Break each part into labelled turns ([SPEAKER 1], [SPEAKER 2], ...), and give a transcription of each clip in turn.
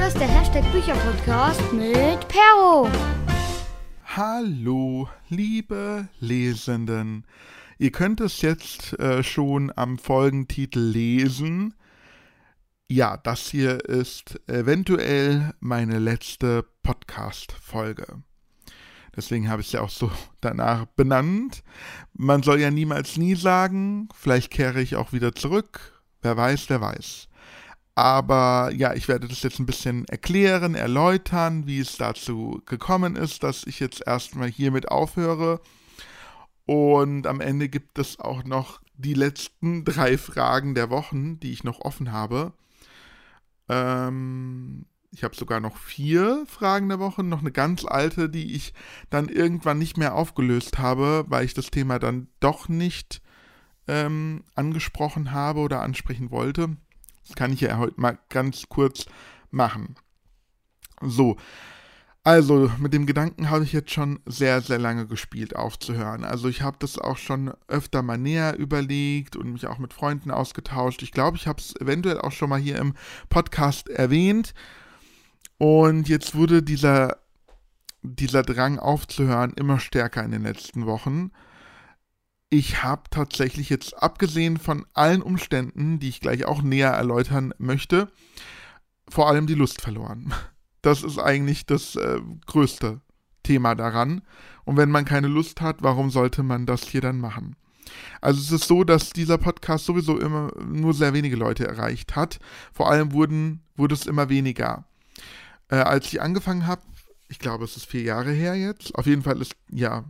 [SPEAKER 1] Hier ist der Hashtag Bücherpodcast mit Perro.
[SPEAKER 2] Hallo, liebe Lesenden. Ihr könnt es jetzt äh, schon am Folgentitel lesen. Ja, das hier ist eventuell meine letzte Podcast-Folge. Deswegen habe ich es ja auch so danach benannt. Man soll ja niemals nie sagen. Vielleicht kehre ich auch wieder zurück. Wer weiß, wer weiß. Aber ja, ich werde das jetzt ein bisschen erklären, erläutern, wie es dazu gekommen ist, dass ich jetzt erstmal hiermit aufhöre. Und am Ende gibt es auch noch die letzten drei Fragen der Wochen, die ich noch offen habe. Ähm, ich habe sogar noch vier Fragen der Woche, noch eine ganz alte, die ich dann irgendwann nicht mehr aufgelöst habe, weil ich das Thema dann doch nicht ähm, angesprochen habe oder ansprechen wollte. Das kann ich ja heute mal ganz kurz machen. So, also mit dem Gedanken habe ich jetzt schon sehr, sehr lange gespielt, aufzuhören. Also ich habe das auch schon öfter mal näher überlegt und mich auch mit Freunden ausgetauscht. Ich glaube, ich habe es eventuell auch schon mal hier im Podcast erwähnt. Und jetzt wurde dieser, dieser Drang aufzuhören immer stärker in den letzten Wochen. Ich habe tatsächlich jetzt, abgesehen von allen Umständen, die ich gleich auch näher erläutern möchte, vor allem die Lust verloren. Das ist eigentlich das äh, größte Thema daran. Und wenn man keine Lust hat, warum sollte man das hier dann machen? Also es ist so, dass dieser Podcast sowieso immer nur sehr wenige Leute erreicht hat. Vor allem wurden, wurde es immer weniger. Äh, als ich angefangen habe, ich glaube, es ist vier Jahre her jetzt. Auf jeden Fall ist, ja,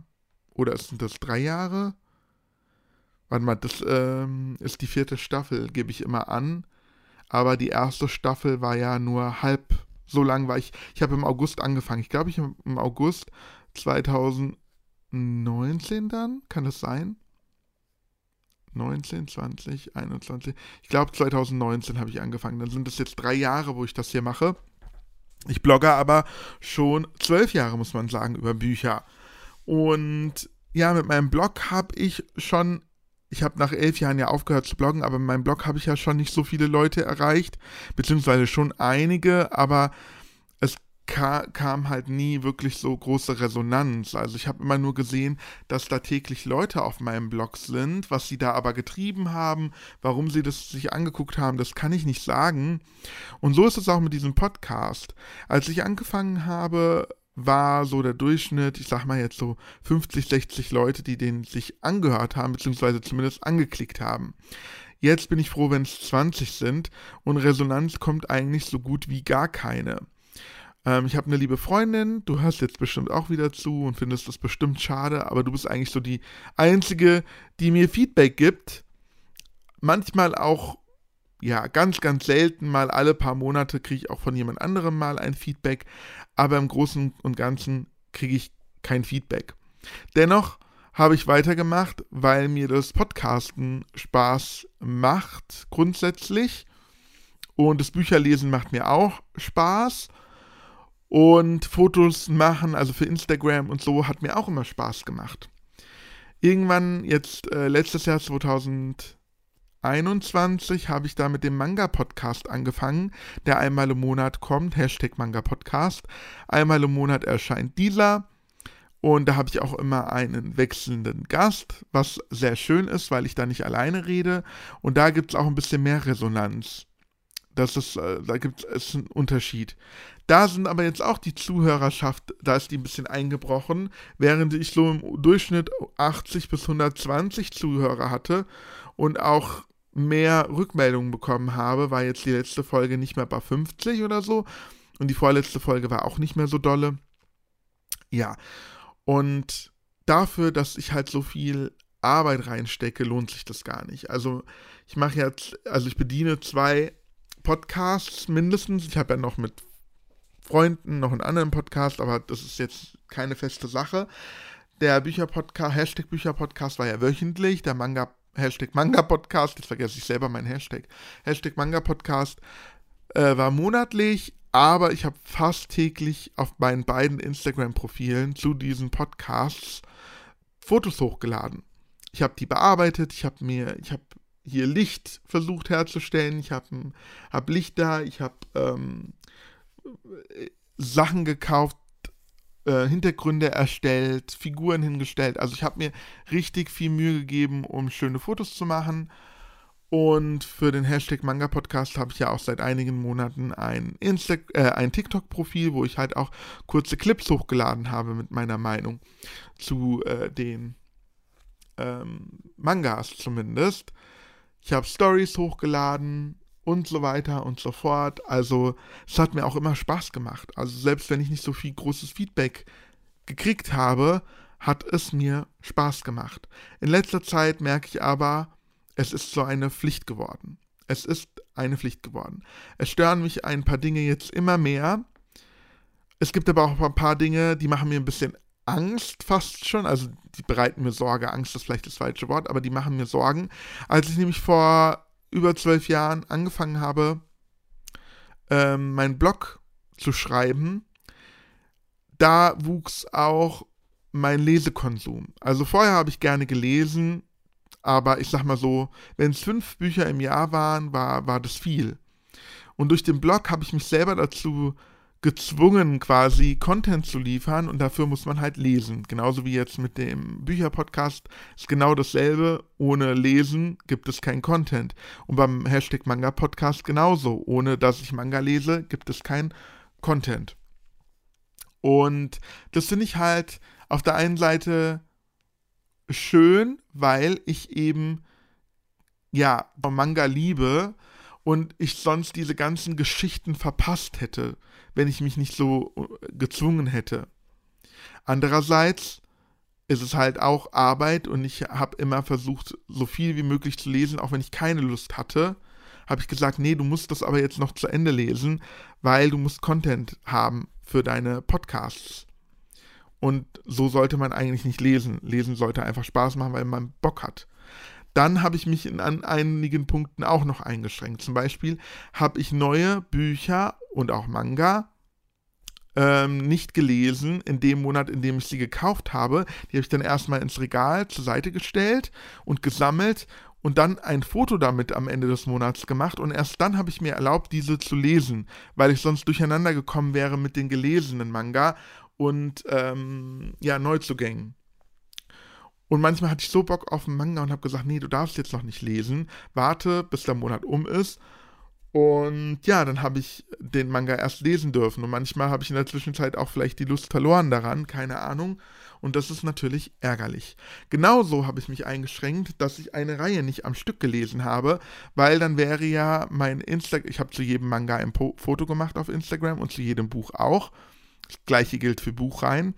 [SPEAKER 2] oder sind das drei Jahre? Warte mal, das ähm, ist die vierte Staffel, gebe ich immer an. Aber die erste Staffel war ja nur halb so lang, weil ich, ich habe im August angefangen. Ich glaube, ich im August 2019 dann, kann das sein? 19, 20, 21. Ich glaube, 2019 habe ich angefangen. Dann sind es jetzt drei Jahre, wo ich das hier mache. Ich blogge aber schon zwölf Jahre, muss man sagen, über Bücher. Und ja, mit meinem Blog habe ich schon, ich habe nach elf Jahren ja aufgehört zu bloggen, aber mit meinem Blog habe ich ja schon nicht so viele Leute erreicht, beziehungsweise schon einige, aber kam halt nie wirklich so große Resonanz. Also ich habe immer nur gesehen, dass da täglich Leute auf meinem Blog sind, was sie da aber getrieben haben, warum sie das sich angeguckt haben, das kann ich nicht sagen. Und so ist es auch mit diesem Podcast. Als ich angefangen habe, war so der Durchschnitt, ich sag mal jetzt so 50, 60 Leute, die den sich angehört haben, beziehungsweise zumindest angeklickt haben. Jetzt bin ich froh, wenn es 20 sind und Resonanz kommt eigentlich so gut wie gar keine. Ähm, ich habe eine liebe Freundin, du hörst jetzt bestimmt auch wieder zu und findest das bestimmt schade, aber du bist eigentlich so die Einzige, die mir Feedback gibt. Manchmal auch, ja, ganz, ganz selten, mal alle paar Monate kriege ich auch von jemand anderem mal ein Feedback, aber im Großen und Ganzen kriege ich kein Feedback. Dennoch habe ich weitergemacht, weil mir das Podcasten Spaß macht, grundsätzlich. Und das Bücherlesen macht mir auch Spaß. Und Fotos machen, also für Instagram und so, hat mir auch immer Spaß gemacht. Irgendwann, jetzt äh, letztes Jahr 2021, habe ich da mit dem Manga-Podcast angefangen, der einmal im Monat kommt, Hashtag Manga-Podcast. Einmal im Monat erscheint dieser. Und da habe ich auch immer einen wechselnden Gast, was sehr schön ist, weil ich da nicht alleine rede. Und da gibt es auch ein bisschen mehr Resonanz. Das ist, äh, da gibt es einen Unterschied. Da sind aber jetzt auch die Zuhörerschaft, da ist die ein bisschen eingebrochen, während ich so im Durchschnitt 80 bis 120 Zuhörer hatte und auch mehr Rückmeldungen bekommen habe, war jetzt die letzte Folge nicht mehr bei 50 oder so und die vorletzte Folge war auch nicht mehr so dolle. Ja, und dafür, dass ich halt so viel Arbeit reinstecke, lohnt sich das gar nicht. Also ich mache jetzt, also ich bediene zwei Podcasts mindestens. Ich habe ja noch mit Freunden noch einen anderen Podcast, aber das ist jetzt keine feste Sache. Der Bücherpodcast, Hashtag Bücherpodcast war ja wöchentlich, der Manga, Hashtag Manga Podcast, jetzt vergesse ich selber meinen Hashtag, Hashtag Manga Podcast äh, war monatlich, aber ich habe fast täglich auf meinen beiden Instagram-Profilen zu diesen Podcasts Fotos hochgeladen. Ich habe die bearbeitet, ich habe mir, ich habe hier Licht versucht herzustellen, ich habe hab Licht da, ich habe ähm, äh, Sachen gekauft, äh, Hintergründe erstellt, Figuren hingestellt. Also ich habe mir richtig viel Mühe gegeben, um schöne Fotos zu machen. Und für den Hashtag Manga Podcast habe ich ja auch seit einigen Monaten ein, Insta äh, ein TikTok-Profil, wo ich halt auch kurze Clips hochgeladen habe mit meiner Meinung zu äh, den ähm, Mangas zumindest. Ich habe Stories hochgeladen und so weiter und so fort. Also es hat mir auch immer Spaß gemacht. Also selbst wenn ich nicht so viel großes Feedback gekriegt habe, hat es mir Spaß gemacht. In letzter Zeit merke ich aber, es ist so eine Pflicht geworden. Es ist eine Pflicht geworden. Es stören mich ein paar Dinge jetzt immer mehr. Es gibt aber auch ein paar Dinge, die machen mir ein bisschen Angst fast schon. Also die bereiten mir Sorge. Angst ist vielleicht das falsche Wort, aber die machen mir Sorgen. Als ich nämlich vor über zwölf Jahren angefangen habe, ähm, meinen Blog zu schreiben, da wuchs auch mein Lesekonsum. Also vorher habe ich gerne gelesen, aber ich sag mal so, wenn es fünf Bücher im Jahr waren, war, war das viel. Und durch den Blog habe ich mich selber dazu gezwungen, quasi Content zu liefern und dafür muss man halt lesen. Genauso wie jetzt mit dem Bücherpodcast ist genau dasselbe. Ohne Lesen gibt es kein Content. Und beim Hashtag Manga Podcast genauso. Ohne dass ich Manga lese, gibt es kein Content. Und das finde ich halt auf der einen Seite schön, weil ich eben ja Manga liebe und ich sonst diese ganzen Geschichten verpasst hätte, wenn ich mich nicht so äh, gezwungen hätte. Andererseits ist es halt auch Arbeit und ich habe immer versucht, so viel wie möglich zu lesen, auch wenn ich keine Lust hatte. Habe ich gesagt, nee, du musst das aber jetzt noch zu Ende lesen, weil du musst Content haben für deine Podcasts. Und so sollte man eigentlich nicht lesen. Lesen sollte einfach Spaß machen, weil man Bock hat. Dann habe ich mich in, an einigen Punkten auch noch eingeschränkt. Zum Beispiel habe ich neue Bücher und auch Manga ähm, nicht gelesen in dem Monat, in dem ich sie gekauft habe. Die habe ich dann erstmal ins Regal zur Seite gestellt und gesammelt und dann ein Foto damit am Ende des Monats gemacht und erst dann habe ich mir erlaubt, diese zu lesen, weil ich sonst durcheinander gekommen wäre mit den gelesenen Manga und ähm, ja, Neuzugängen. Und manchmal hatte ich so Bock auf einen Manga und habe gesagt, nee, du darfst jetzt noch nicht lesen, warte, bis der Monat um ist. Und ja, dann habe ich den Manga erst lesen dürfen. Und manchmal habe ich in der Zwischenzeit auch vielleicht die Lust verloren daran, keine Ahnung. Und das ist natürlich ärgerlich. Genauso habe ich mich eingeschränkt, dass ich eine Reihe nicht am Stück gelesen habe, weil dann wäre ja mein Instagram, ich habe zu jedem Manga ein po Foto gemacht auf Instagram und zu jedem Buch auch. Das gleiche gilt für Buchreihen.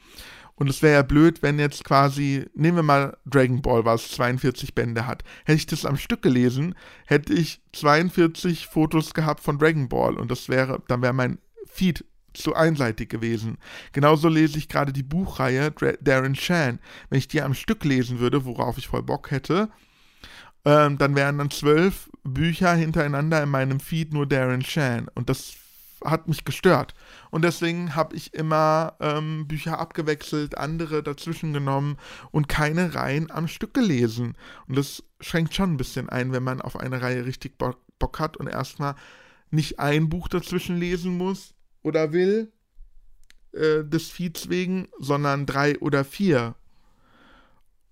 [SPEAKER 2] Und es wäre ja blöd, wenn jetzt quasi, nehmen wir mal Dragon Ball, was 42 Bände hat. Hätte ich das am Stück gelesen, hätte ich 42 Fotos gehabt von Dragon Ball und das wäre, dann wäre mein Feed zu einseitig gewesen. Genauso lese ich gerade die Buchreihe Darren Shan. Wenn ich die am Stück lesen würde, worauf ich voll Bock hätte, ähm, dann wären dann zwölf Bücher hintereinander in meinem Feed nur Darren Shan. Und das hat mich gestört. Und deswegen habe ich immer ähm, Bücher abgewechselt, andere dazwischen genommen und keine Reihen am Stück gelesen. Und das schränkt schon ein bisschen ein, wenn man auf eine Reihe richtig Bock, Bock hat und erstmal nicht ein Buch dazwischen lesen muss oder will, äh, des Feeds wegen, sondern drei oder vier.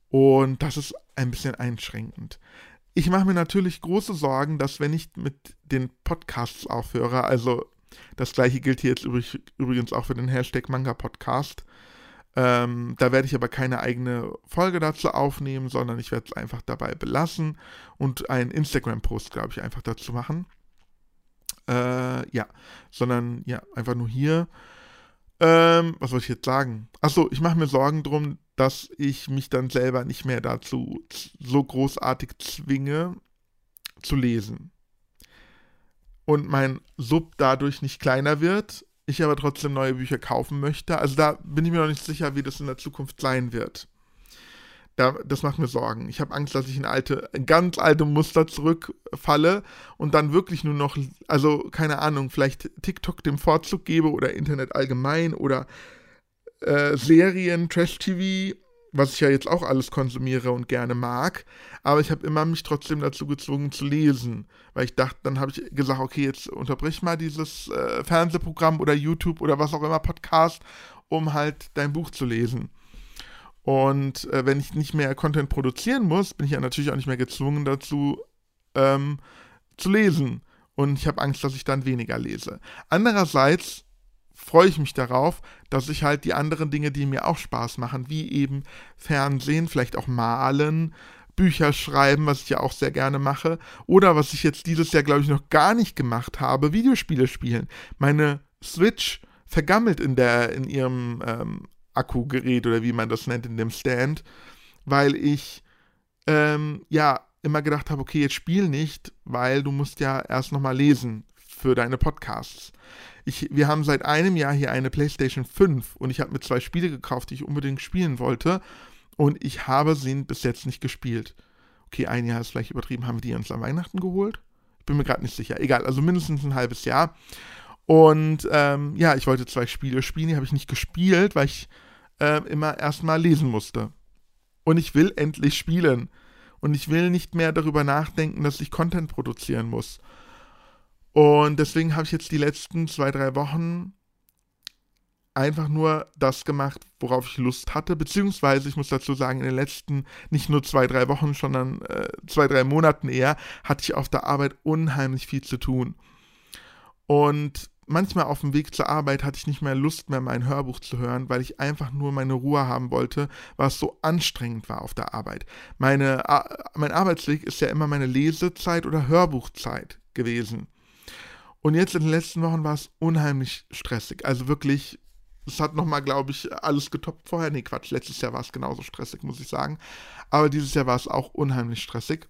[SPEAKER 2] Und das ist ein bisschen einschränkend. Ich mache mir natürlich große Sorgen, dass wenn ich mit den Podcasts aufhöre, also das gleiche gilt hier jetzt übrigens auch für den Hashtag Manga Podcast. Ähm, da werde ich aber keine eigene Folge dazu aufnehmen, sondern ich werde es einfach dabei belassen und einen Instagram-Post, glaube ich, einfach dazu machen. Äh, ja, sondern ja, einfach nur hier. Ähm, was soll ich jetzt sagen? Achso, ich mache mir Sorgen drum, dass ich mich dann selber nicht mehr dazu so großartig zwinge zu lesen und mein Sub dadurch nicht kleiner wird, ich aber trotzdem neue Bücher kaufen möchte. Also da bin ich mir noch nicht sicher, wie das in der Zukunft sein wird. Da, das macht mir Sorgen. Ich habe Angst, dass ich in alte, ganz alte Muster zurückfalle und dann wirklich nur noch, also keine Ahnung, vielleicht TikTok dem Vorzug gebe oder Internet allgemein oder äh, Serien, Trash-TV was ich ja jetzt auch alles konsumiere und gerne mag, aber ich habe immer mich trotzdem dazu gezwungen zu lesen, weil ich dachte, dann habe ich gesagt, okay, jetzt unterbrich mal dieses äh, Fernsehprogramm oder YouTube oder was auch immer Podcast, um halt dein Buch zu lesen. Und äh, wenn ich nicht mehr Content produzieren muss, bin ich ja natürlich auch nicht mehr gezwungen dazu ähm, zu lesen. Und ich habe Angst, dass ich dann weniger lese. Andererseits freue ich mich darauf, dass ich halt die anderen Dinge, die mir auch Spaß machen, wie eben Fernsehen, vielleicht auch malen, Bücher schreiben, was ich ja auch sehr gerne mache, oder was ich jetzt dieses Jahr, glaube ich, noch gar nicht gemacht habe, Videospiele spielen. Meine Switch vergammelt in der in ihrem ähm, Akkugerät oder wie man das nennt in dem Stand, weil ich ähm, ja immer gedacht habe, okay, jetzt spiel nicht, weil du musst ja erst nochmal lesen für deine Podcasts. Ich, wir haben seit einem Jahr hier eine PlayStation 5 und ich habe mir zwei Spiele gekauft, die ich unbedingt spielen wollte und ich habe sie bis jetzt nicht gespielt. Okay, ein Jahr ist vielleicht übertrieben, haben wir die uns an Weihnachten geholt? Ich bin mir gerade nicht sicher. Egal, also mindestens ein halbes Jahr. Und ähm, ja, ich wollte zwei Spiele spielen, die habe ich nicht gespielt, weil ich äh, immer erstmal lesen musste. Und ich will endlich spielen. Und ich will nicht mehr darüber nachdenken, dass ich Content produzieren muss. Und deswegen habe ich jetzt die letzten zwei, drei Wochen einfach nur das gemacht, worauf ich Lust hatte. Beziehungsweise, ich muss dazu sagen, in den letzten nicht nur zwei, drei Wochen, sondern äh, zwei, drei Monaten eher, hatte ich auf der Arbeit unheimlich viel zu tun. Und manchmal auf dem Weg zur Arbeit hatte ich nicht mehr Lust mehr, mein Hörbuch zu hören, weil ich einfach nur meine Ruhe haben wollte, was so anstrengend war auf der Arbeit. Meine, mein Arbeitsweg ist ja immer meine Lesezeit oder Hörbuchzeit gewesen. Und jetzt in den letzten Wochen war es unheimlich stressig. Also wirklich, es hat nochmal, glaube ich, alles getoppt vorher. Nee, Quatsch, letztes Jahr war es genauso stressig, muss ich sagen. Aber dieses Jahr war es auch unheimlich stressig.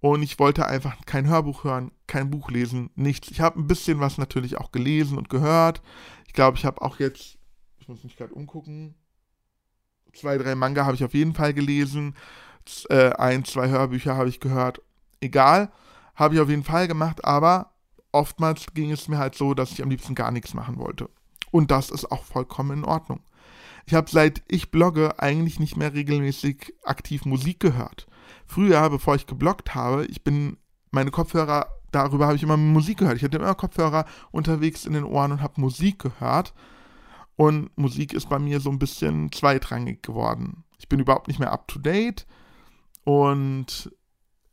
[SPEAKER 2] Und ich wollte einfach kein Hörbuch hören, kein Buch lesen, nichts. Ich habe ein bisschen was natürlich auch gelesen und gehört. Ich glaube, ich habe auch jetzt, ich muss mich gerade umgucken, zwei, drei Manga habe ich auf jeden Fall gelesen. Äh, ein, zwei Hörbücher habe ich gehört. Egal, habe ich auf jeden Fall gemacht, aber oftmals ging es mir halt so, dass ich am liebsten gar nichts machen wollte. Und das ist auch vollkommen in Ordnung. Ich habe seit ich blogge eigentlich nicht mehr regelmäßig aktiv Musik gehört. Früher, bevor ich gebloggt habe, ich bin meine Kopfhörer, darüber habe ich immer Musik gehört. Ich hatte immer Kopfhörer unterwegs in den Ohren und habe Musik gehört. Und Musik ist bei mir so ein bisschen zweitrangig geworden. Ich bin überhaupt nicht mehr up to date. Und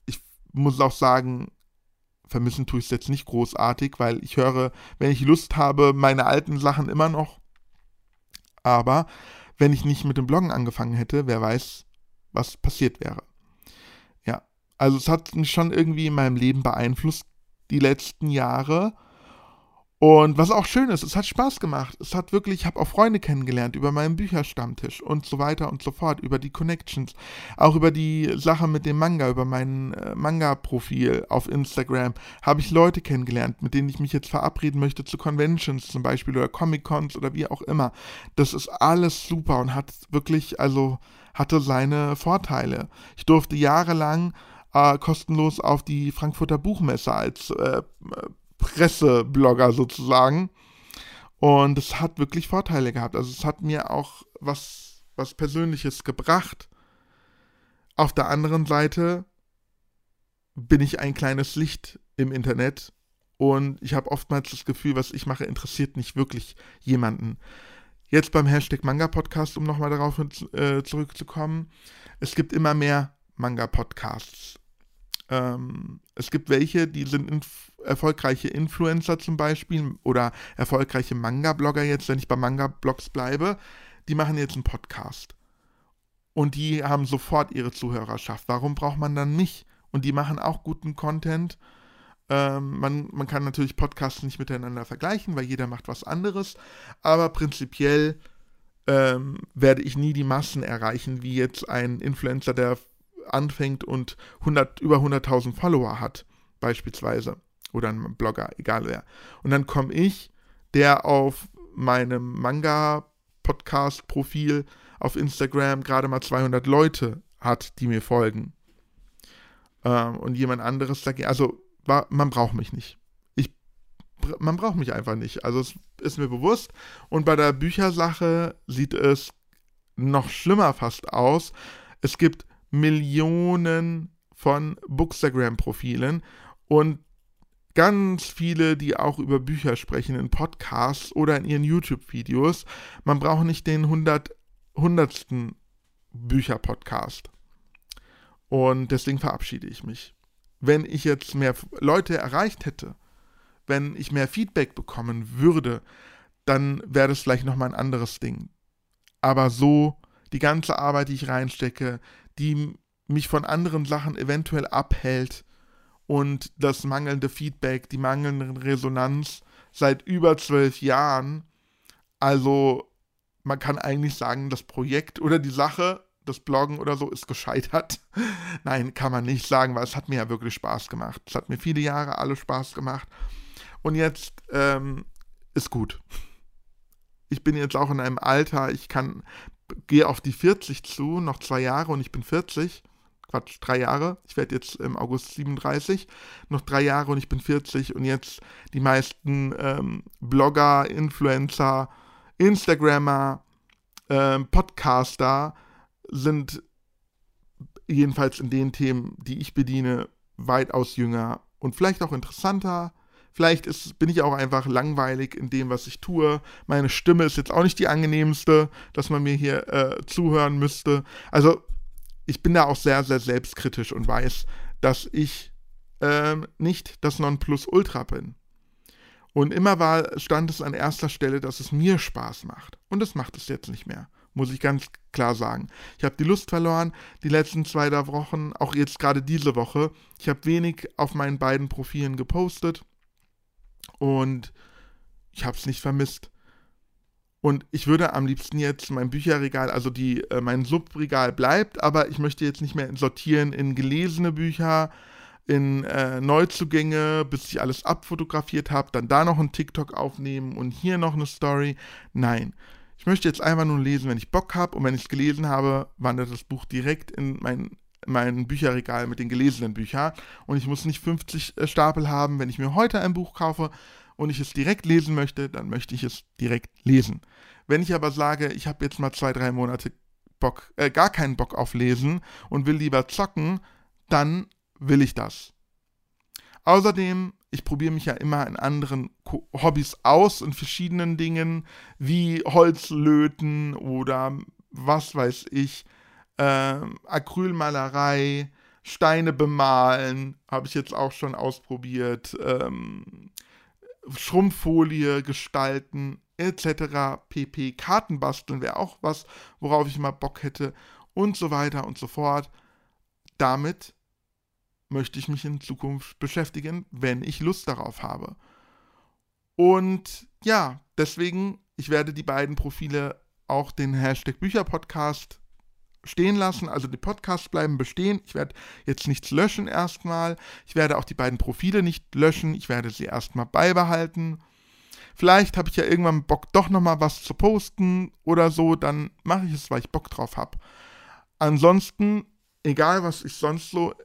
[SPEAKER 2] ich muss auch sagen, vermissen tue ich es jetzt nicht großartig, weil ich höre, wenn ich Lust habe, meine alten Sachen immer noch. Aber wenn ich nicht mit dem Bloggen angefangen hätte, wer weiß, was passiert wäre. Ja, also es hat mich schon irgendwie in meinem Leben beeinflusst die letzten Jahre und was auch schön ist, es hat Spaß gemacht. Es hat wirklich, ich habe auch Freunde kennengelernt über meinen Bücherstammtisch und so weiter und so fort, über die Connections, auch über die Sache mit dem Manga, über mein äh, Manga-Profil auf Instagram, habe ich Leute kennengelernt, mit denen ich mich jetzt verabreden möchte zu Conventions zum Beispiel oder Comic-Cons oder wie auch immer. Das ist alles super und hat wirklich, also hatte seine Vorteile. Ich durfte jahrelang äh, kostenlos auf die Frankfurter Buchmesse als äh, Presseblogger sozusagen. Und es hat wirklich Vorteile gehabt. Also es hat mir auch was, was Persönliches gebracht. Auf der anderen Seite bin ich ein kleines Licht im Internet und ich habe oftmals das Gefühl, was ich mache, interessiert nicht wirklich jemanden. Jetzt beim Hashtag Manga Podcast, um nochmal darauf äh, zurückzukommen. Es gibt immer mehr Manga Podcasts. Ähm, es gibt welche, die sind inf erfolgreiche Influencer zum Beispiel oder erfolgreiche Manga-Blogger jetzt, wenn ich bei Manga-Blogs bleibe, die machen jetzt einen Podcast. Und die haben sofort ihre Zuhörerschaft. Warum braucht man dann mich? Und die machen auch guten Content. Ähm, man, man kann natürlich Podcasts nicht miteinander vergleichen, weil jeder macht was anderes. Aber prinzipiell ähm, werde ich nie die Massen erreichen, wie jetzt ein Influencer, der anfängt und 100, über 100.000 Follower hat, beispielsweise. Oder ein Blogger, egal wer. Und dann komme ich, der auf meinem Manga-Podcast-Profil auf Instagram gerade mal 200 Leute hat, die mir folgen. Ähm, und jemand anderes dagegen. Also, man braucht mich nicht. Ich, man braucht mich einfach nicht. Also, es ist mir bewusst. Und bei der Büchersache sieht es noch schlimmer fast aus. Es gibt Millionen von Bookstagram-Profilen und ganz viele, die auch über Bücher sprechen in Podcasts oder in ihren YouTube-Videos. Man braucht nicht den 100, 100. Bücher-Podcast. Und deswegen verabschiede ich mich. Wenn ich jetzt mehr Leute erreicht hätte, wenn ich mehr Feedback bekommen würde, dann wäre das vielleicht nochmal ein anderes Ding. Aber so, die ganze Arbeit, die ich reinstecke, die mich von anderen Sachen eventuell abhält und das mangelnde Feedback, die mangelnde Resonanz seit über zwölf Jahren. Also man kann eigentlich sagen, das Projekt oder die Sache, das Bloggen oder so ist gescheitert. Nein, kann man nicht sagen, weil es hat mir ja wirklich Spaß gemacht. Es hat mir viele Jahre alle Spaß gemacht. Und jetzt ähm, ist gut. Ich bin jetzt auch in einem Alter, ich kann, gehe auf die 40 zu, noch zwei Jahre und ich bin 40. Quatsch, drei Jahre. Ich werde jetzt im August 37. Noch drei Jahre und ich bin 40. Und jetzt die meisten ähm, Blogger, Influencer, Instagrammer, ähm, Podcaster sind jedenfalls in den Themen, die ich bediene, weitaus jünger und vielleicht auch interessanter. Vielleicht ist, bin ich auch einfach langweilig in dem, was ich tue. Meine Stimme ist jetzt auch nicht die angenehmste, dass man mir hier äh, zuhören müsste. Also ich bin da auch sehr, sehr selbstkritisch und weiß, dass ich ähm, nicht das Nonplusultra bin. Und immer war, stand es an erster Stelle, dass es mir Spaß macht. Und das macht es jetzt nicht mehr, muss ich ganz klar sagen. Ich habe die Lust verloren, die letzten zwei drei Wochen, auch jetzt gerade diese Woche. Ich habe wenig auf meinen beiden Profilen gepostet und ich habe es nicht vermisst. Und ich würde am liebsten jetzt mein Bücherregal, also die, äh, mein Subregal bleibt, aber ich möchte jetzt nicht mehr sortieren in gelesene Bücher, in äh, Neuzugänge, bis ich alles abfotografiert habe, dann da noch einen TikTok aufnehmen und hier noch eine Story. Nein. Ich möchte jetzt einfach nur lesen, wenn ich Bock habe und wenn ich es gelesen habe, wandert das Buch direkt in mein, mein Bücherregal mit den gelesenen Büchern und ich muss nicht 50 äh, Stapel haben. Wenn ich mir heute ein Buch kaufe und ich es direkt lesen möchte, dann möchte ich es direkt lesen. Wenn ich aber sage, ich habe jetzt mal zwei, drei Monate Bock, äh, gar keinen Bock auf Lesen und will lieber zocken, dann will ich das. Außerdem, ich probiere mich ja immer in anderen Hobbys aus, in verschiedenen Dingen, wie Holzlöten oder was weiß ich, äh, Acrylmalerei, Steine bemalen, habe ich jetzt auch schon ausprobiert, ähm, Schrumpffolie gestalten, etc. pp. Karten basteln wäre auch was, worauf ich mal Bock hätte und so weiter und so fort. Damit möchte ich mich in Zukunft beschäftigen, wenn ich Lust darauf habe. Und ja, deswegen, ich werde die beiden Profile auch den Hashtag Bücherpodcast stehen lassen. Also die Podcasts bleiben bestehen. Ich werde jetzt nichts löschen erstmal. Ich werde auch die beiden Profile nicht löschen. Ich werde sie erstmal beibehalten. Vielleicht habe ich ja irgendwann Bock, doch nochmal was zu posten oder so, dann mache ich es, weil ich Bock drauf habe. Ansonsten, egal was ich sonst so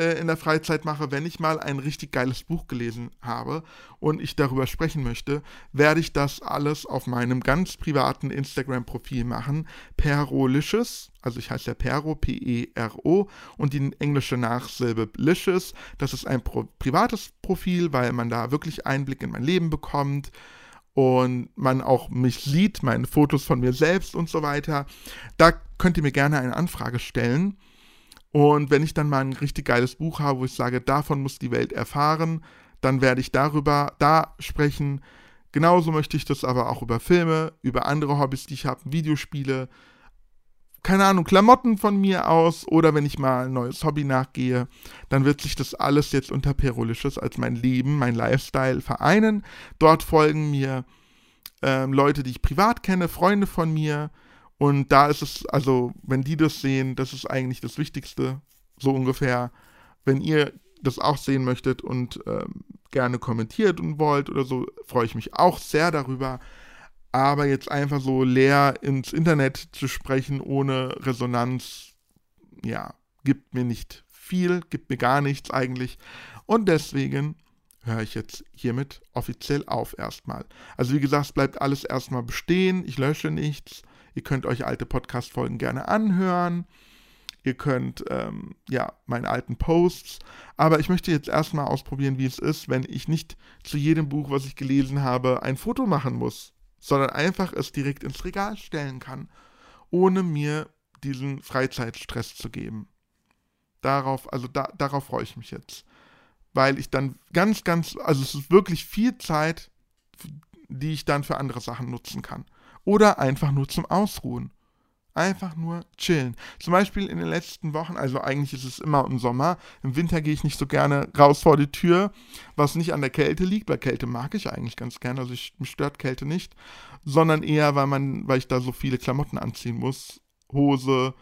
[SPEAKER 2] äh, in der Freizeit mache, wenn ich mal ein richtig geiles Buch gelesen habe und ich darüber sprechen möchte, werde ich das alles auf meinem ganz privaten Instagram-Profil machen. Perolicious, also ich heiße ja Pero, P-E-R-O und die englische Nachsilbe Licious. Das ist ein pro privates Profil, weil man da wirklich Einblick in mein Leben bekommt und man auch mich sieht, meine Fotos von mir selbst und so weiter. Da könnt ihr mir gerne eine Anfrage stellen. Und wenn ich dann mal ein richtig geiles Buch habe, wo ich sage, davon muss die Welt erfahren, dann werde ich darüber da sprechen. Genauso möchte ich das aber auch über Filme, über andere Hobbys, die ich habe, Videospiele, keine Ahnung, Klamotten von mir aus oder wenn ich mal ein neues Hobby nachgehe, dann wird sich das alles jetzt unter Perolicious als mein Leben, mein Lifestyle vereinen. Dort folgen mir ähm, Leute, die ich privat kenne, Freunde von mir, und da ist es, also, wenn die das sehen, das ist eigentlich das Wichtigste, so ungefähr. Wenn ihr das auch sehen möchtet und ähm, gerne kommentiert und wollt oder so, freue ich mich auch sehr darüber. Aber jetzt einfach so leer ins Internet zu sprechen ohne Resonanz, ja, gibt mir nicht viel, gibt mir gar nichts eigentlich. Und deswegen höre ich jetzt hiermit offiziell auf erstmal. Also wie gesagt, es bleibt alles erstmal bestehen, ich lösche nichts, Ihr könnt euch alte Podcast-Folgen gerne anhören. Ihr könnt, ähm, ja, meine alten Posts. Aber ich möchte jetzt erstmal ausprobieren, wie es ist, wenn ich nicht zu jedem Buch, was ich gelesen habe, ein Foto machen muss, sondern einfach es direkt ins Regal stellen kann, ohne mir diesen Freizeitstress zu geben. Darauf, also da, darauf freue ich mich jetzt. Weil ich dann ganz, ganz, also es ist wirklich viel Zeit, die ich dann für andere Sachen nutzen kann. Oder einfach nur zum Ausruhen. Einfach nur chillen. Zum Beispiel in den letzten Wochen, also eigentlich ist es immer im Sommer. Im Winter gehe ich nicht so gerne raus vor die Tür, was nicht an der Kälte liegt, weil Kälte mag ich eigentlich ganz gerne, also ich, mich stört Kälte nicht, sondern eher, weil man, weil ich da so viele Klamotten anziehen muss. Hose,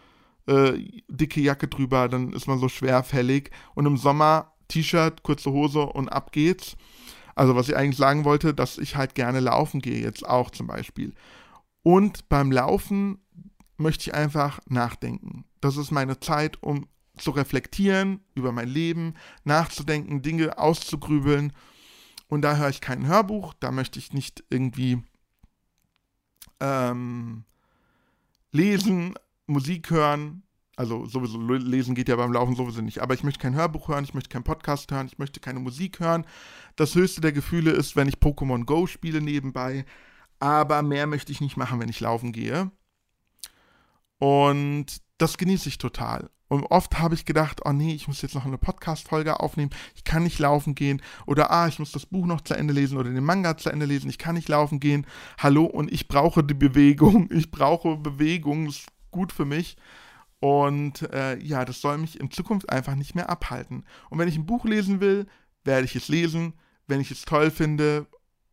[SPEAKER 2] äh, dicke Jacke drüber, dann ist man so schwerfällig. Und im Sommer T-Shirt, kurze Hose und ab geht's. Also was ich eigentlich sagen wollte, dass ich halt gerne laufen gehe, jetzt auch zum Beispiel. Und beim Laufen möchte ich einfach nachdenken. Das ist meine Zeit, um zu reflektieren über mein Leben, nachzudenken, Dinge auszugrübeln. Und da höre ich kein Hörbuch, da möchte ich nicht irgendwie ähm, lesen, Musik hören. Also sowieso lesen geht ja beim Laufen sowieso nicht. Aber ich möchte kein Hörbuch hören, ich möchte keinen Podcast hören, ich möchte keine Musik hören. Das höchste der Gefühle ist, wenn ich Pokémon Go spiele nebenbei. Aber mehr möchte ich nicht machen, wenn ich laufen gehe. Und das genieße ich total. Und oft habe ich gedacht, oh nee, ich muss jetzt noch eine Podcast-Folge aufnehmen, ich kann nicht laufen gehen. Oder ah, ich muss das Buch noch zu Ende lesen oder den Manga zu Ende lesen, ich kann nicht laufen gehen. Hallo, und ich brauche die Bewegung. Ich brauche Bewegung, das ist gut für mich. Und äh, ja, das soll mich in Zukunft einfach nicht mehr abhalten. Und wenn ich ein Buch lesen will, werde ich es lesen. Wenn ich es toll finde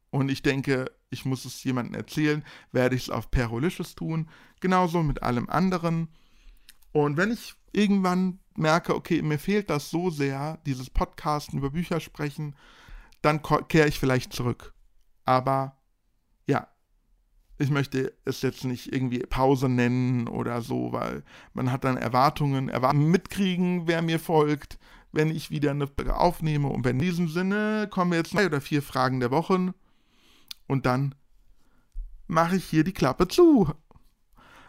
[SPEAKER 2] und ich denke, ich muss es jemandem erzählen, werde ich es auf Perolicious tun. Genauso mit allem anderen. Und wenn ich irgendwann merke, okay, mir fehlt das so sehr, dieses Podcasten über Bücher sprechen, dann kehre ich vielleicht zurück. Aber ja, ich möchte es jetzt nicht irgendwie Pause nennen oder so, weil man hat dann Erwartungen, Erwartungen mitkriegen, wer mir folgt, wenn ich wieder eine aufnehme. Und wenn in diesem Sinne kommen jetzt drei oder vier Fragen der Woche und dann mache ich hier die Klappe zu.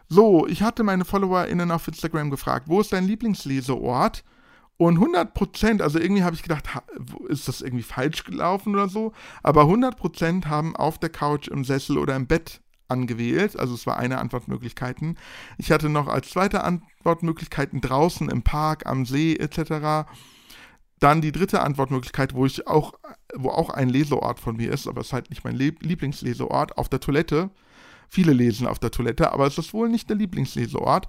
[SPEAKER 2] So, ich hatte meine FollowerInnen auf Instagram gefragt, wo ist dein Lieblingsleseort? Und 100%, also irgendwie habe ich gedacht, ist das irgendwie falsch gelaufen oder so? Aber 100% haben auf der Couch, im Sessel oder im Bett angewählt. Also es war eine Antwortmöglichkeit. Ich hatte noch als zweite Antwortmöglichkeiten draußen im Park, am See etc. Dann die dritte Antwortmöglichkeit, wo ich auch, wo auch ein Leseort von mir ist, aber es ist halt nicht mein Lieblingsleseort, auf der Toilette. Viele lesen auf der Toilette, aber es ist wohl nicht der Lieblingsleseort.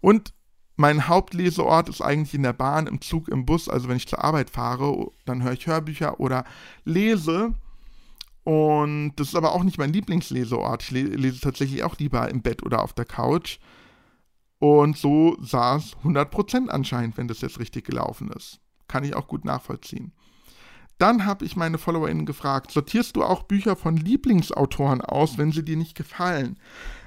[SPEAKER 2] Und mein Hauptleseort ist eigentlich in der Bahn, im Zug, im Bus. Also wenn ich zur Arbeit fahre, dann höre ich Hörbücher oder lese. Und das ist aber auch nicht mein Lieblingsleseort. Ich lese tatsächlich auch lieber im Bett oder auf der Couch. Und so es 100% anscheinend, wenn das jetzt richtig gelaufen ist. Kann ich auch gut nachvollziehen. Dann habe ich meine FollowerInnen gefragt, sortierst du auch Bücher von Lieblingsautoren aus, wenn sie dir nicht gefallen?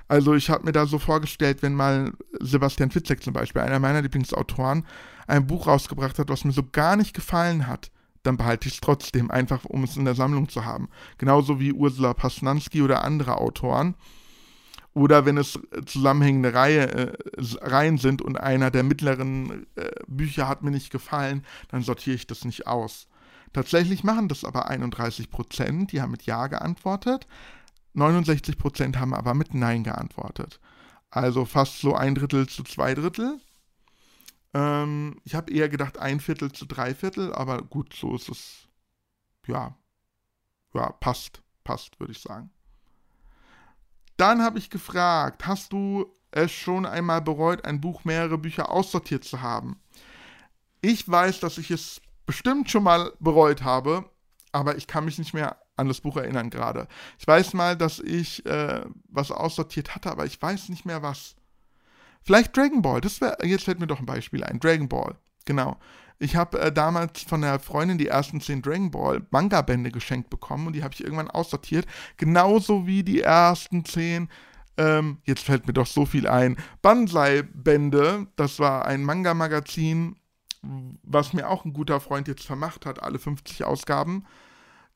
[SPEAKER 2] Also ich habe mir da so vorgestellt, wenn mal Sebastian Fitzek zum Beispiel, einer meiner Lieblingsautoren, ein Buch rausgebracht hat, was mir so gar nicht gefallen hat, dann behalte ich es trotzdem, einfach um es in der Sammlung zu haben. Genauso wie Ursula Pasnanski oder andere Autoren. Oder wenn es zusammenhängende Reihe, äh, Reihen sind und einer der mittleren äh, Bücher hat mir nicht gefallen, dann sortiere ich das nicht aus. Tatsächlich machen das aber 31 Prozent, die haben mit Ja geantwortet. 69 Prozent haben aber mit Nein geantwortet. Also fast so ein Drittel zu zwei Drittel. Ähm, ich habe eher gedacht ein Viertel zu drei Viertel, aber gut, so ist es. Ja, ja, passt, passt, würde ich sagen. Dann habe ich gefragt, hast du es schon einmal bereut, ein Buch mehrere Bücher aussortiert zu haben? Ich weiß, dass ich es bestimmt schon mal bereut habe, aber ich kann mich nicht mehr an das Buch erinnern gerade. Ich weiß mal, dass ich äh, was aussortiert hatte, aber ich weiß nicht mehr was. Vielleicht Dragon Ball, das wäre, jetzt fällt mir doch ein Beispiel ein. Dragon Ball, genau. Ich habe äh, damals von der Freundin die ersten zehn Dragon Ball Manga-Bände geschenkt bekommen und die habe ich irgendwann aussortiert. Genauso wie die ersten zehn, ähm, jetzt fällt mir doch so viel ein, Banzai-Bände. Das war ein Manga-Magazin was mir auch ein guter Freund jetzt vermacht hat, alle 50 Ausgaben.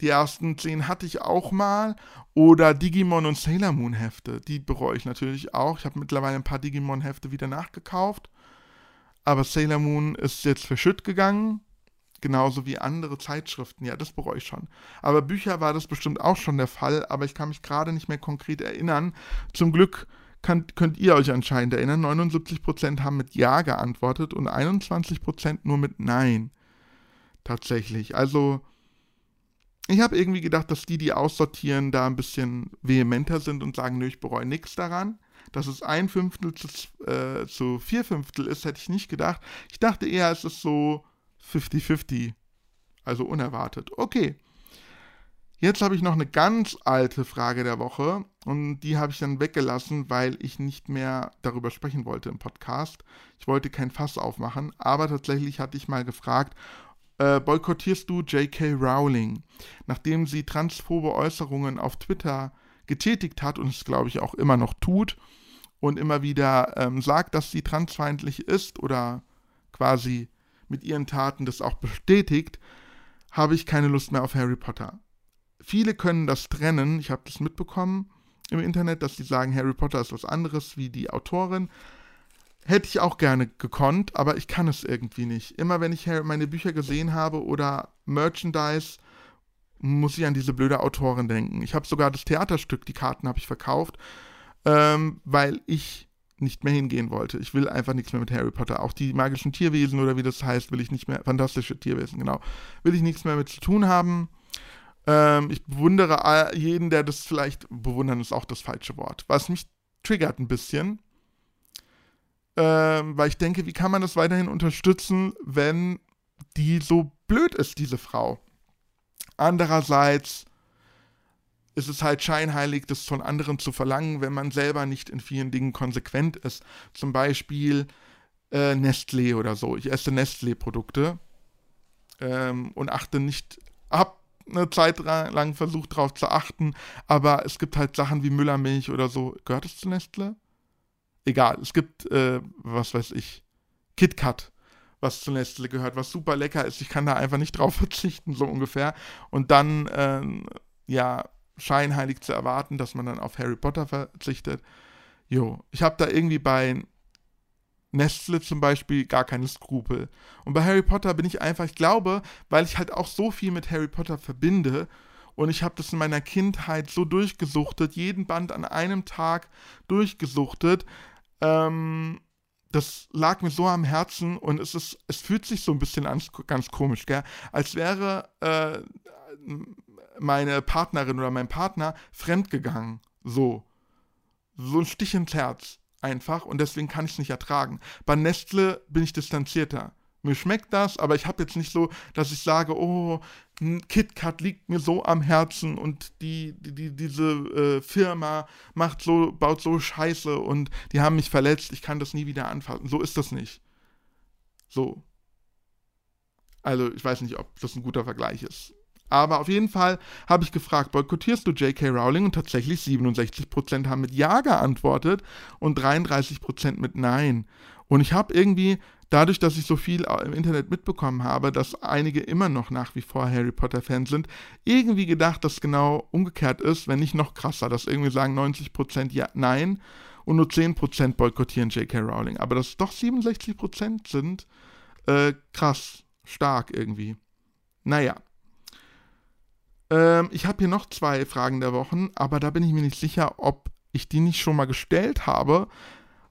[SPEAKER 2] Die ersten zehn hatte ich auch mal. Oder Digimon und Sailor Moon Hefte. Die bereue ich natürlich auch. Ich habe mittlerweile ein paar Digimon Hefte wieder nachgekauft. Aber Sailor Moon ist jetzt verschütt gegangen. Genauso wie andere Zeitschriften. Ja, das bereue ich schon. Aber Bücher war das bestimmt auch schon der Fall. Aber ich kann mich gerade nicht mehr konkret erinnern. Zum Glück kann, könnt ihr euch anscheinend erinnern. 79% haben mit Ja geantwortet und 21% nur mit Nein. Tatsächlich. Also ich habe irgendwie gedacht, dass die, die aussortieren, da ein bisschen vehementer sind und sagen, nö, ich bereue nichts daran. Dass es ein Fünftel zu, äh, zu vier Fünftel ist, hätte ich nicht gedacht. Ich dachte eher, es ist so 50-50. Also unerwartet. Okay. Jetzt habe ich noch eine ganz alte Frage der Woche und die habe ich dann weggelassen, weil ich nicht mehr darüber sprechen wollte im Podcast. Ich wollte kein Fass aufmachen, aber tatsächlich hatte ich mal gefragt, äh, boykottierst du J.K. Rowling, nachdem sie transphobe Äußerungen auf Twitter getätigt hat und es, glaube ich, auch immer noch tut und immer wieder ähm, sagt, dass sie transfeindlich ist oder quasi mit ihren Taten das auch bestätigt, habe ich keine Lust mehr auf Harry Potter. Viele können das trennen, ich habe das mitbekommen im Internet, dass sie sagen, Harry Potter ist was anderes wie die Autorin. Hätte ich auch gerne gekonnt, aber ich kann es irgendwie nicht. Immer wenn ich meine Bücher gesehen habe oder Merchandise, muss ich an diese blöde Autorin denken. Ich habe sogar das Theaterstück, die Karten habe ich verkauft, ähm, weil ich nicht mehr hingehen wollte. Ich will einfach nichts mehr mit Harry Potter. Auch die magischen Tierwesen oder wie das heißt, will ich nicht mehr, fantastische Tierwesen, genau, will ich nichts mehr mit zu tun haben. Ähm, ich bewundere jeden, der das vielleicht, bewundern ist auch das falsche Wort, was mich triggert ein bisschen, ähm, weil ich denke, wie kann man das weiterhin unterstützen, wenn die so blöd ist, diese Frau. Andererseits ist es halt scheinheilig, das von anderen zu verlangen, wenn man selber nicht in vielen Dingen konsequent ist. Zum Beispiel äh, Nestlé oder so. Ich esse Nestlé-Produkte ähm, und achte nicht, hab eine Zeit lang versucht darauf zu achten, aber es gibt halt Sachen wie Müllermilch oder so. Gehört es zu Nestle? egal, es gibt, äh, was weiß ich, KitKat, was zu Nestle gehört, was super lecker ist. Ich kann da einfach nicht drauf verzichten, so ungefähr. Und dann, äh, ja, scheinheilig zu erwarten, dass man dann auf Harry Potter verzichtet. Jo, ich habe da irgendwie bei Nestle zum Beispiel gar keine Skrupel. Und bei Harry Potter bin ich einfach, ich glaube, weil ich halt auch so viel mit Harry Potter verbinde und ich habe das in meiner Kindheit so durchgesuchtet, jeden Band an einem Tag durchgesuchtet. Ähm, das lag mir so am Herzen und es ist, es fühlt sich so ein bisschen an, ganz komisch, gell? Als wäre äh, meine Partnerin oder mein Partner fremdgegangen. So. So ein Stich ins Herz. Einfach. Und deswegen kann ich es nicht ertragen. Bei Nestle bin ich distanzierter. Mir schmeckt das, aber ich habe jetzt nicht so, dass ich sage, oh, KitKat liegt mir so am Herzen und die, die, diese äh, Firma macht so, baut so Scheiße und die haben mich verletzt, ich kann das nie wieder anfassen. So ist das nicht. So. Also, ich weiß nicht, ob das ein guter Vergleich ist. Aber auf jeden Fall habe ich gefragt, boykottierst du J.K. Rowling? Und tatsächlich 67% haben mit Ja geantwortet und 33% mit Nein. Und ich habe irgendwie dadurch, dass ich so viel im Internet mitbekommen habe, dass einige immer noch nach wie vor Harry Potter-Fans sind, irgendwie gedacht, dass genau umgekehrt ist, wenn nicht noch krasser, dass irgendwie sagen 90% ja, nein und nur 10% boykottieren J.K. Rowling. Aber dass doch 67% sind, äh, krass, stark irgendwie. Naja. Ähm, ich habe hier noch zwei Fragen der Wochen, aber da bin ich mir nicht sicher, ob ich die nicht schon mal gestellt habe.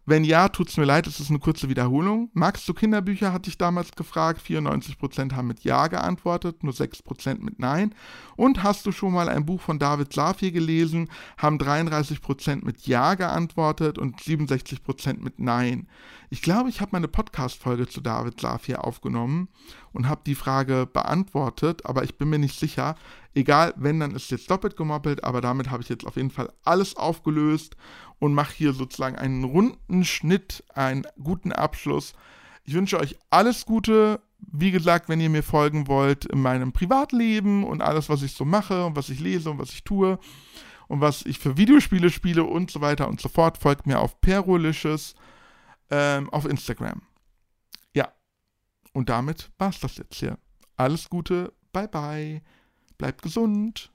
[SPEAKER 2] Wenn ja, tut es mir leid, es ist eine kurze Wiederholung. Magst du Kinderbücher, hatte ich damals gefragt. 94% haben mit Ja geantwortet, nur 6% mit Nein. Und hast du schon mal ein Buch von David Safir gelesen? Haben 33% mit Ja geantwortet und 67% mit Nein. Ich glaube, ich habe meine Podcast-Folge zu David Safir aufgenommen und habe die Frage beantwortet, aber ich bin mir nicht sicher. Egal, wenn, dann ist jetzt doppelt gemoppelt, aber damit habe ich jetzt auf jeden Fall alles aufgelöst und mache hier sozusagen einen runden Schnitt, einen guten Abschluss. Ich wünsche euch alles Gute. Wie gesagt, wenn ihr mir folgen wollt in meinem Privatleben und alles, was ich so mache und was ich lese und was ich tue und was ich für Videospiele spiele und so weiter und so fort, folgt mir auf Perolicious ähm, auf Instagram. Ja, und damit war es das jetzt hier. Alles Gute, bye bye. bleibt gesund.